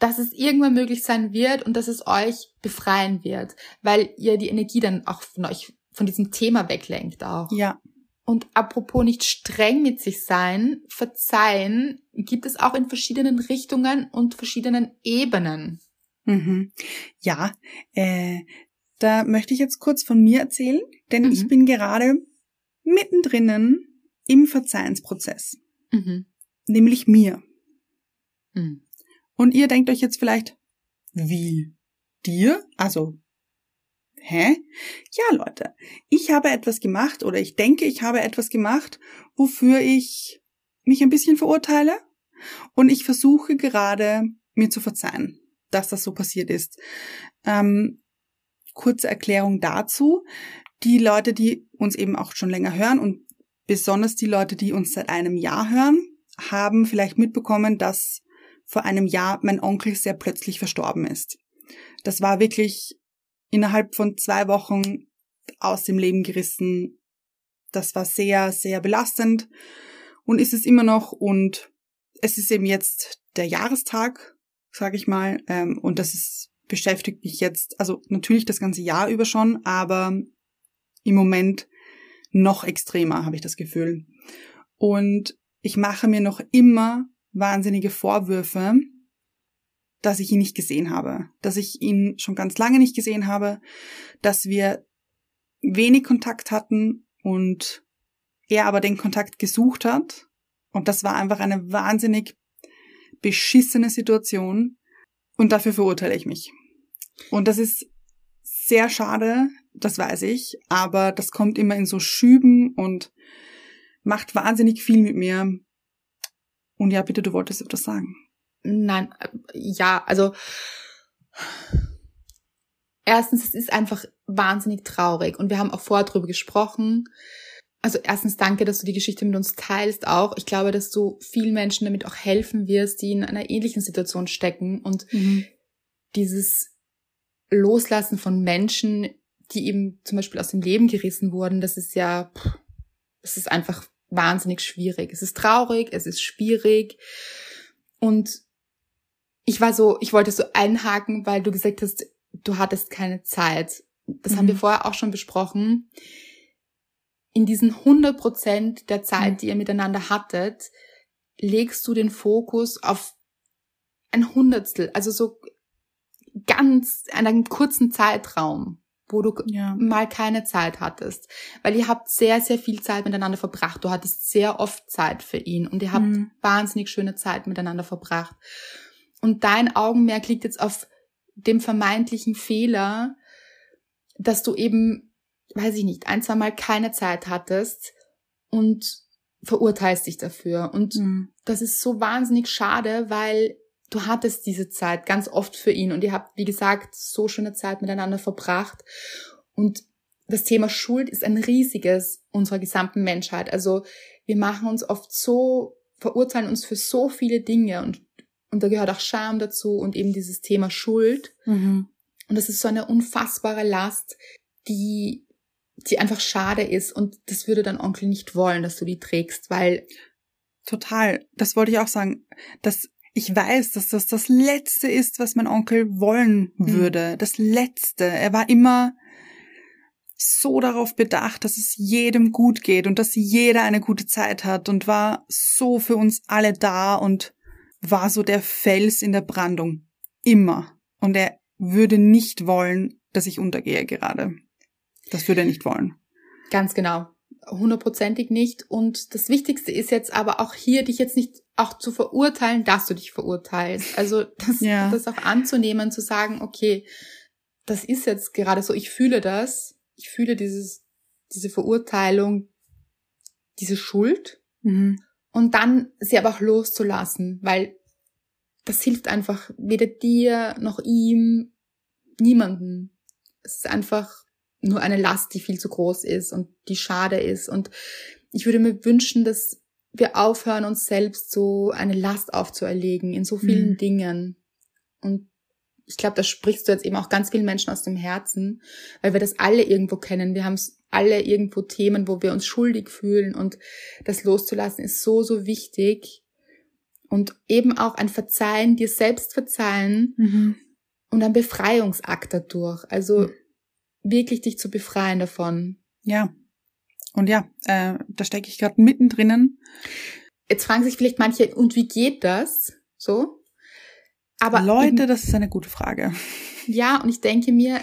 dass es irgendwann möglich sein wird und dass es euch befreien wird, weil ihr die Energie dann auch von euch, von diesem Thema weglenkt auch. Ja. Und apropos nicht streng mit sich sein, verzeihen gibt es auch in verschiedenen Richtungen und verschiedenen Ebenen. Mhm. Ja, äh, da möchte ich jetzt kurz von mir erzählen, denn Mhm. ich bin gerade mittendrin im Verzeihensprozess, Mhm. nämlich mir. Mhm. Und ihr denkt euch jetzt vielleicht, wie? Dir? Also, hä? Ja, Leute, ich habe etwas gemacht oder ich denke, ich habe etwas gemacht, wofür ich mich ein bisschen verurteile und ich versuche gerade, mir zu verzeihen, dass das so passiert ist. Ähm, kurze Erklärung dazu. Die Leute, die uns eben auch schon länger hören und besonders die Leute, die uns seit einem Jahr hören, haben vielleicht mitbekommen, dass vor einem Jahr mein Onkel sehr plötzlich verstorben ist. Das war wirklich innerhalb von zwei Wochen aus dem Leben gerissen. das war sehr, sehr belastend und ist es immer noch. Und es ist eben jetzt der Jahrestag, sage ich mal, ähm, und das ist beschäftigt mich jetzt, also natürlich das ganze Jahr über schon, aber im Moment noch extremer, habe ich das Gefühl. Und ich mache mir noch immer wahnsinnige Vorwürfe, dass ich ihn nicht gesehen habe, dass ich ihn schon ganz lange nicht gesehen habe, dass wir wenig Kontakt hatten und er aber den Kontakt gesucht hat. Und das war einfach eine wahnsinnig beschissene Situation. Und dafür verurteile ich mich. Und das ist sehr schade, das weiß ich, aber das kommt immer in so Schüben und macht wahnsinnig viel mit mir. Und ja, bitte, du wolltest etwas sagen. Nein, ja, also erstens, es ist einfach wahnsinnig traurig und wir haben auch vorher drüber gesprochen. Also erstens danke, dass du die Geschichte mit uns teilst auch. Ich glaube, dass du vielen Menschen damit auch helfen wirst, die in einer ähnlichen Situation stecken und mhm. dieses Loslassen von Menschen, die eben zum Beispiel aus dem Leben gerissen wurden, das ist ja, das ist einfach wahnsinnig schwierig. Es ist traurig, es ist schwierig und ich war so, ich wollte so einhaken, weil du gesagt hast, du hattest keine Zeit. Das mhm. haben wir mhm. vorher auch schon besprochen. In diesen 100 Prozent der Zeit, mhm. die ihr miteinander hattet, legst du den Fokus auf ein Hundertstel, also so ganz einen kurzen Zeitraum, wo du ja. mal keine Zeit hattest. Weil ihr habt sehr, sehr viel Zeit miteinander verbracht. Du hattest sehr oft Zeit für ihn und ihr habt mhm. wahnsinnig schöne Zeit miteinander verbracht. Und dein Augenmerk liegt jetzt auf dem vermeintlichen Fehler, dass du eben, weiß ich nicht, ein, zwei Mal keine Zeit hattest und verurteilst dich dafür. Und mhm. das ist so wahnsinnig schade, weil du hattest diese Zeit ganz oft für ihn und ihr habt, wie gesagt, so schöne Zeit miteinander verbracht. Und das Thema Schuld ist ein riesiges unserer gesamten Menschheit. Also wir machen uns oft so, verurteilen uns für so viele Dinge und und da gehört auch Scham dazu und eben dieses Thema Schuld. Mhm. Und das ist so eine unfassbare Last, die, die einfach schade ist. Und das würde dein Onkel nicht wollen, dass du die trägst, weil. Total. Das wollte ich auch sagen. Dass ich weiß, dass das das Letzte ist, was mein Onkel wollen mhm. würde. Mhm. Das Letzte. Er war immer so darauf bedacht, dass es jedem gut geht und dass jeder eine gute Zeit hat und war so für uns alle da und war so der Fels in der Brandung. Immer. Und er würde nicht wollen, dass ich untergehe gerade. Das würde er nicht wollen. Ganz genau. Hundertprozentig nicht. Und das Wichtigste ist jetzt aber auch hier, dich jetzt nicht auch zu verurteilen, dass du dich verurteilst. Also das, ja. das auch anzunehmen, zu sagen, okay, das ist jetzt gerade so, ich fühle das, ich fühle dieses, diese Verurteilung, diese Schuld. Mhm und dann sie aber auch loszulassen, weil das hilft einfach weder dir noch ihm, niemanden. Es ist einfach nur eine Last, die viel zu groß ist und die schade ist. Und ich würde mir wünschen, dass wir aufhören, uns selbst so eine Last aufzuerlegen in so vielen mhm. Dingen. Und ich glaube, da sprichst du jetzt eben auch ganz vielen Menschen aus dem Herzen, weil wir das alle irgendwo kennen. Wir haben alle irgendwo Themen, wo wir uns schuldig fühlen und das loszulassen ist so, so wichtig. Und eben auch ein Verzeihen, dir selbst verzeihen mhm. und ein Befreiungsakt dadurch. Also mhm. wirklich dich zu befreien davon. Ja. Und ja, äh, da stecke ich gerade mittendrin. Jetzt fragen sich vielleicht manche, und wie geht das? So? Aber Leute, eben, das ist eine gute Frage. Ja, und ich denke mir,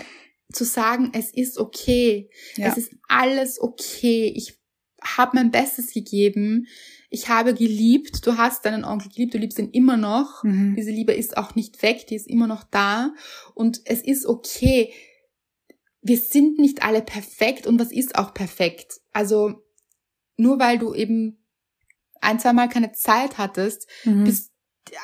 zu sagen, es ist okay, ja. es ist alles okay, ich habe mein Bestes gegeben, ich habe geliebt, du hast deinen Onkel geliebt, du liebst ihn immer noch, mhm. diese Liebe ist auch nicht weg, die ist immer noch da und es ist okay. Wir sind nicht alle perfekt und was ist auch perfekt? Also nur weil du eben ein, zwei Mal keine Zeit hattest, mhm. bist,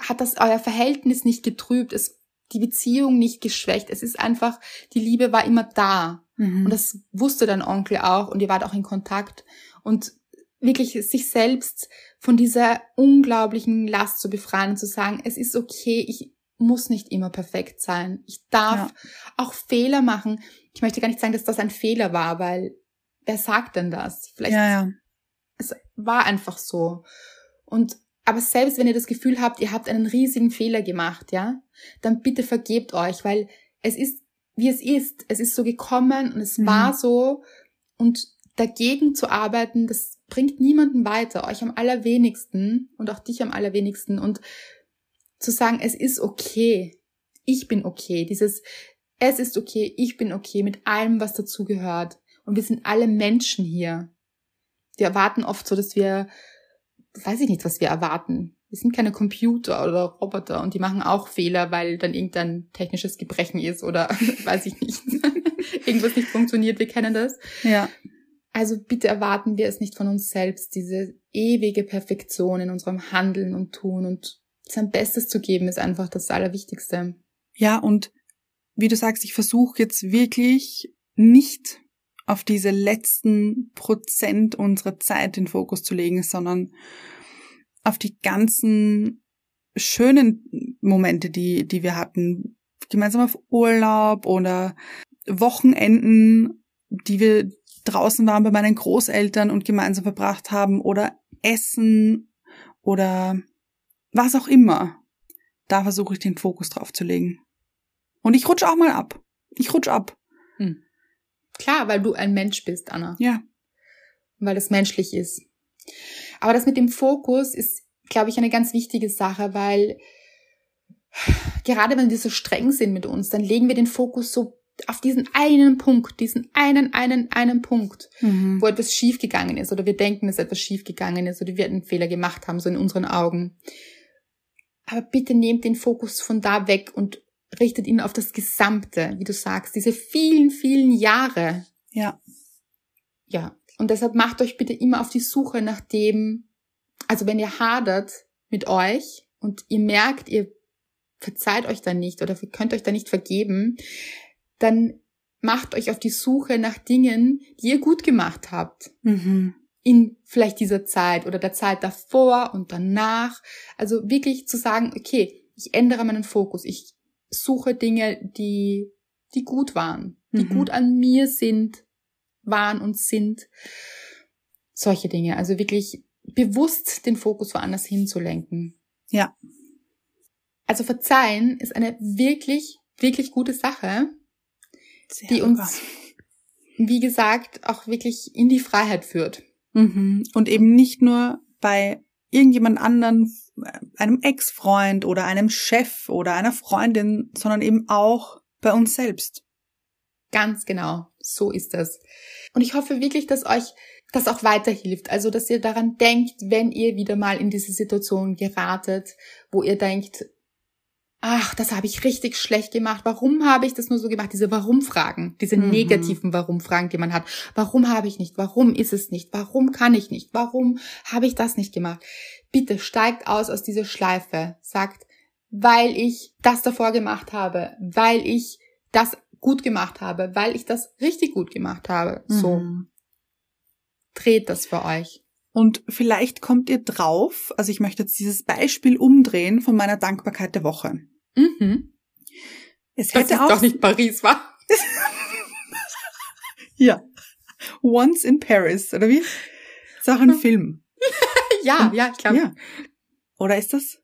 hat das euer Verhältnis nicht getrübt. Es die Beziehung nicht geschwächt. Es ist einfach, die Liebe war immer da. Mhm. Und das wusste dein Onkel auch und ihr wart auch in Kontakt. Und wirklich sich selbst von dieser unglaublichen Last zu befreien und zu sagen, es ist okay, ich muss nicht immer perfekt sein. Ich darf ja. auch Fehler machen. Ich möchte gar nicht sagen, dass das ein Fehler war, weil wer sagt denn das? Vielleicht Ja, ja. es war einfach so. Und aber selbst wenn ihr das Gefühl habt, ihr habt einen riesigen Fehler gemacht, ja, dann bitte vergebt euch, weil es ist, wie es ist. Es ist so gekommen und es Mhm. war so. Und dagegen zu arbeiten, das bringt niemanden weiter, euch am allerwenigsten und auch dich am allerwenigsten. Und zu sagen, es ist okay, ich bin okay, dieses, es ist okay, ich bin okay mit allem, was dazugehört. Und wir sind alle Menschen hier. Wir erwarten oft so, dass wir, weiß ich nicht, was wir erwarten. Wir sind keine Computer oder Roboter und die machen auch Fehler, weil dann irgendein technisches Gebrechen ist oder weiß ich nicht. Irgendwas nicht funktioniert, wir kennen das. Ja. Also bitte erwarten wir es nicht von uns selbst, diese ewige Perfektion in unserem Handeln und Tun und sein Bestes zu geben ist einfach das Allerwichtigste. Ja, und wie du sagst, ich versuche jetzt wirklich nicht auf diese letzten Prozent unserer Zeit den Fokus zu legen, sondern auf die ganzen schönen Momente, die, die wir hatten. Gemeinsam auf Urlaub oder Wochenenden, die wir draußen waren bei meinen Großeltern und gemeinsam verbracht haben oder Essen oder was auch immer. Da versuche ich den Fokus drauf zu legen. Und ich rutsche auch mal ab. Ich rutsch ab. Klar, weil du ein Mensch bist, Anna. Ja. weil es menschlich ist. Aber das mit dem Fokus ist, glaube ich, eine ganz wichtige Sache, weil gerade wenn wir so streng sind mit uns, dann legen wir den Fokus so auf diesen einen Punkt, diesen einen, einen, einen Punkt, Mhm. wo etwas schiefgegangen ist oder wir denken, dass etwas schiefgegangen ist oder wir einen Fehler gemacht haben, so in unseren Augen. Aber bitte nehmt den Fokus von da weg und richtet ihn auf das Gesamte, wie du sagst, diese vielen, vielen Jahre, Ja. ja, und deshalb macht euch bitte immer auf die Suche nach dem, also wenn ihr hadert mit euch und ihr merkt, ihr verzeiht euch da nicht oder ihr könnt euch da nicht vergeben, dann macht euch auf die Suche nach Dingen, die ihr gut gemacht habt. Mhm. In vielleicht dieser Zeit oder der Zeit davor und danach. Also wirklich zu sagen, okay, ich ändere meinen Fokus. Ich suche Dinge, die, die gut waren, die Mhm. gut an mir sind, waren und sind. Solche Dinge. Also wirklich bewusst den Fokus woanders hinzulenken. Ja. Also verzeihen ist eine wirklich, wirklich gute Sache, Sehr die uns, wie gesagt, auch wirklich in die Freiheit führt. Mhm. Und eben nicht nur bei irgendjemand anderen, einem Ex-Freund oder einem Chef oder einer Freundin, sondern eben auch bei uns selbst. Ganz genau, so ist das. Und ich hoffe wirklich, dass euch das auch weiterhilft. Also, dass ihr daran denkt, wenn ihr wieder mal in diese Situation geratet, wo ihr denkt, ach, das habe ich richtig schlecht gemacht. Warum habe ich das nur so gemacht? Diese Warum-Fragen, diese Mhm. negativen Warum-Fragen, die man hat. Warum habe ich nicht? Warum ist es nicht? Warum kann ich nicht? Warum habe ich das nicht gemacht? Bitte steigt aus aus dieser Schleife. Sagt, weil ich das davor gemacht habe, weil ich das gut gemacht habe, weil ich das richtig gut gemacht habe. So, Mhm. dreht das für euch. Und vielleicht kommt ihr drauf, also ich möchte jetzt dieses Beispiel umdrehen von meiner Dankbarkeit der Woche. Mhm. Es hätte ist auch doch nicht Paris, war? Ja. Once in Paris, oder wie? Ist auch ein Film. Ja, ja, ich glaube. Ja. Oder ist das?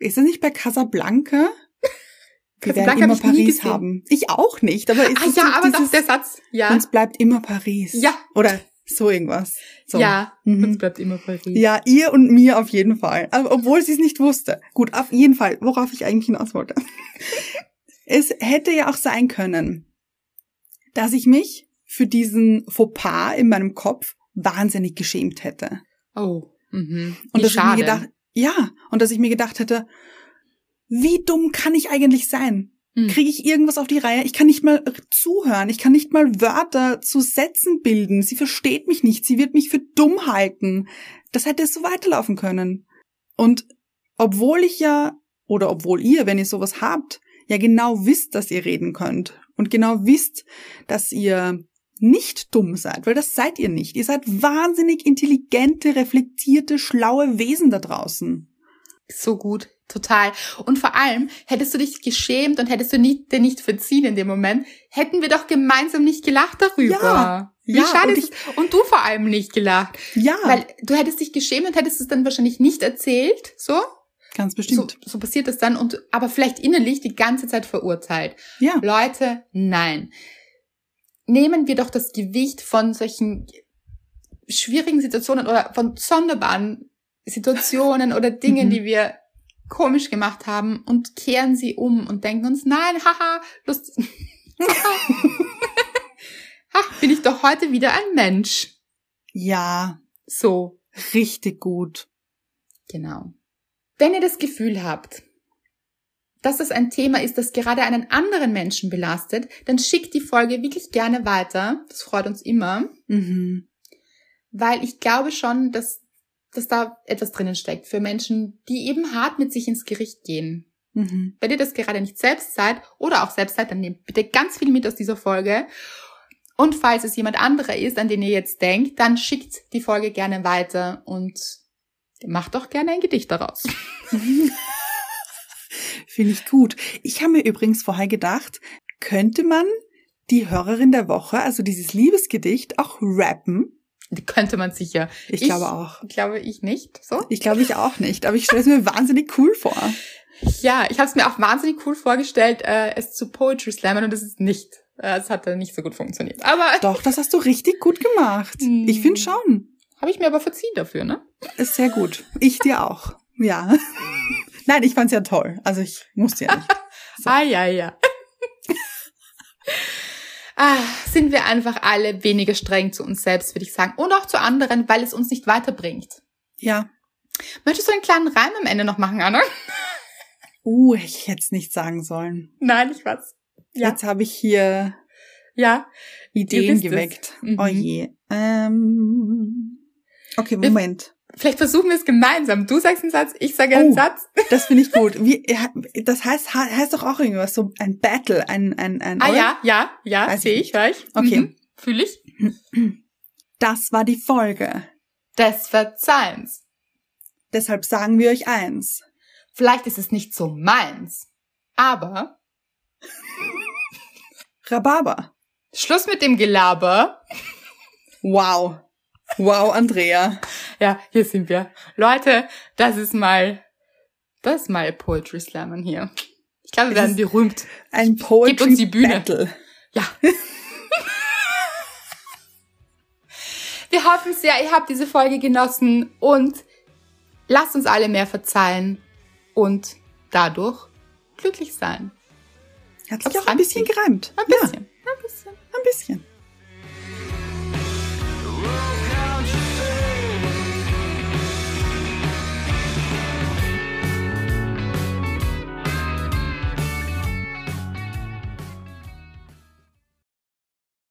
Ist das nicht bei Casablanca? Wir Casablanca werden immer Paris haben. Ich auch nicht, aber ist Ah ja, aber dieses, doch der Satz. Ja, uns bleibt immer Paris. Ja. Oder so irgendwas. So. ja, Mhm. uns bleibt immer Paris. Ja, ihr und mir auf jeden Fall. Aber obwohl sie es nicht wusste. Gut, auf jeden Fall, worauf ich eigentlich hinaus wollte. es hätte ja auch sein können, dass ich mich für diesen Fauxpas in meinem Kopf wahnsinnig geschämt hätte. Oh, mhm. Und Wie dass schade. ich mir gedacht, ja, und dass ich mir gedacht hätte, wie dumm kann ich eigentlich sein? Mhm. Kriege ich irgendwas auf die Reihe? Ich kann nicht mal zuhören. Ich kann nicht mal Wörter zu Sätzen bilden. Sie versteht mich nicht. Sie wird mich für dumm halten. Das hätte so weiterlaufen können. Und obwohl ich ja, oder obwohl ihr, wenn ihr sowas habt, ja genau wisst, dass ihr reden könnt und genau wisst, dass ihr nicht dumm seid, weil das seid ihr nicht. Ihr seid wahnsinnig intelligente, reflektierte, schlaue Wesen da draußen. So gut, total. Und vor allem, hättest du dich geschämt und hättest du nicht, dir nicht verziehen in dem Moment, hätten wir doch gemeinsam nicht gelacht darüber. Ja. Wie Ja, schade und es. Und du vor allem nicht gelacht. Ja, Weil du hättest dich geschämt und hättest es dann wahrscheinlich nicht erzählt, so. ganz So, bestimmt. so passiert es dann und aber vielleicht innerlich die ganze Zeit verurteilt. Ja. Leute, nein. Nehmen wir doch das Gewicht von solchen schwierigen Situationen oder von sonderbaren Situationen oder Dingen, Mhm. die wir komisch gemacht haben und kehren sie um und denken uns, nein, haha, Lust. ha, bin ich doch heute wieder ein Mensch. Ja, So, richtig gut. Genau. Wenn ihr das Gefühl habt, dass das ein Thema ist, das gerade einen anderen Menschen belastet, dann schickt die Folge wirklich gerne weiter. Das freut uns immer, Mhm. weil ich glaube schon, dass, dass da etwas drinnen steckt für Menschen, die eben hart mit sich ins Gericht gehen. Mhm. Wenn ihr das gerade nicht selbst seid oder auch selbst seid, dann nehmt bitte ganz viel mit aus dieser Folge. Und falls es jemand anderer ist, an den ihr jetzt denkt, dann schickt die Folge gerne weiter und macht doch gerne ein Gedicht daraus. Finde ich gut. Ich habe mir übrigens vorher gedacht, könnte man die Hörerin der Woche, also dieses Liebesgedicht, auch rappen? Die könnte man sicher. Ich, glaube auch. Glaube ich nicht. So? Ich glaube ich auch nicht, aber ich stelle es mir wahnsinnig cool vor. Ja, ich habe es mir auch wahnsinnig cool vorgestellt, äh, es zu Poetry Slammen und es ist nicht. Äh, Es hat dann nicht so gut funktioniert. Aber Doch, das hast du richtig gut gemacht. Hm. Ich finde schon. habe ich mir aber verziehen dafür, ne? Ist sehr gut. Ich dir auch. Ja. Nein, ich fand's ja toll. Also ich musste ja nicht. So. Ah, ja, ja. Ah, sind wir einfach alle weniger streng zu uns selbst, würde ich sagen. Und auch zu anderen, weil es uns nicht weiterbringt. Ja. Möchtest du einen kleinen Reim am Ende noch machen, Anna? Uh, hätte ich jetzt nicht sagen sollen. Nein, ich weiß. Ja. Jetzt habe ich hier Ja. Ideen geweckt. Mhm. Oh je. Ähm. Okay, Moment. Vielleicht versuchen wir es gemeinsam. Du sagst einen Satz, ich sage einen Oh. Satz. Das finde ich gut. Wie, das heißt, heißt doch auch irgendwas so ein Battle, ein, ein, ein. Ah oder? ja, ja, ja, Weiß sehe ich ich. Okay. Mhm. Fühle ich. Das war die Folge. Des Verzeihens. Deshalb sagen wir euch eins. Vielleicht ist es nicht so meins. Aber Rhabarber. Schluss mit dem Gelaber. Wow. Wow, Andrea. Ja, hier sind wir. Leute, das ist mal, das ist mal Poetry Slammen hier. Ich glaube, wir werden berühmt. Ein Poetry Gebt uns die Bühne. Battle. Ja. wir hoffen sehr, ihr habt diese Folge genossen und lasst uns alle mehr verzeihen und dadurch glücklich sein. Hat sich auch ein bisschen reimt gereimt. Ein Ja, bisschen. Ein bisschen. ein bisschen.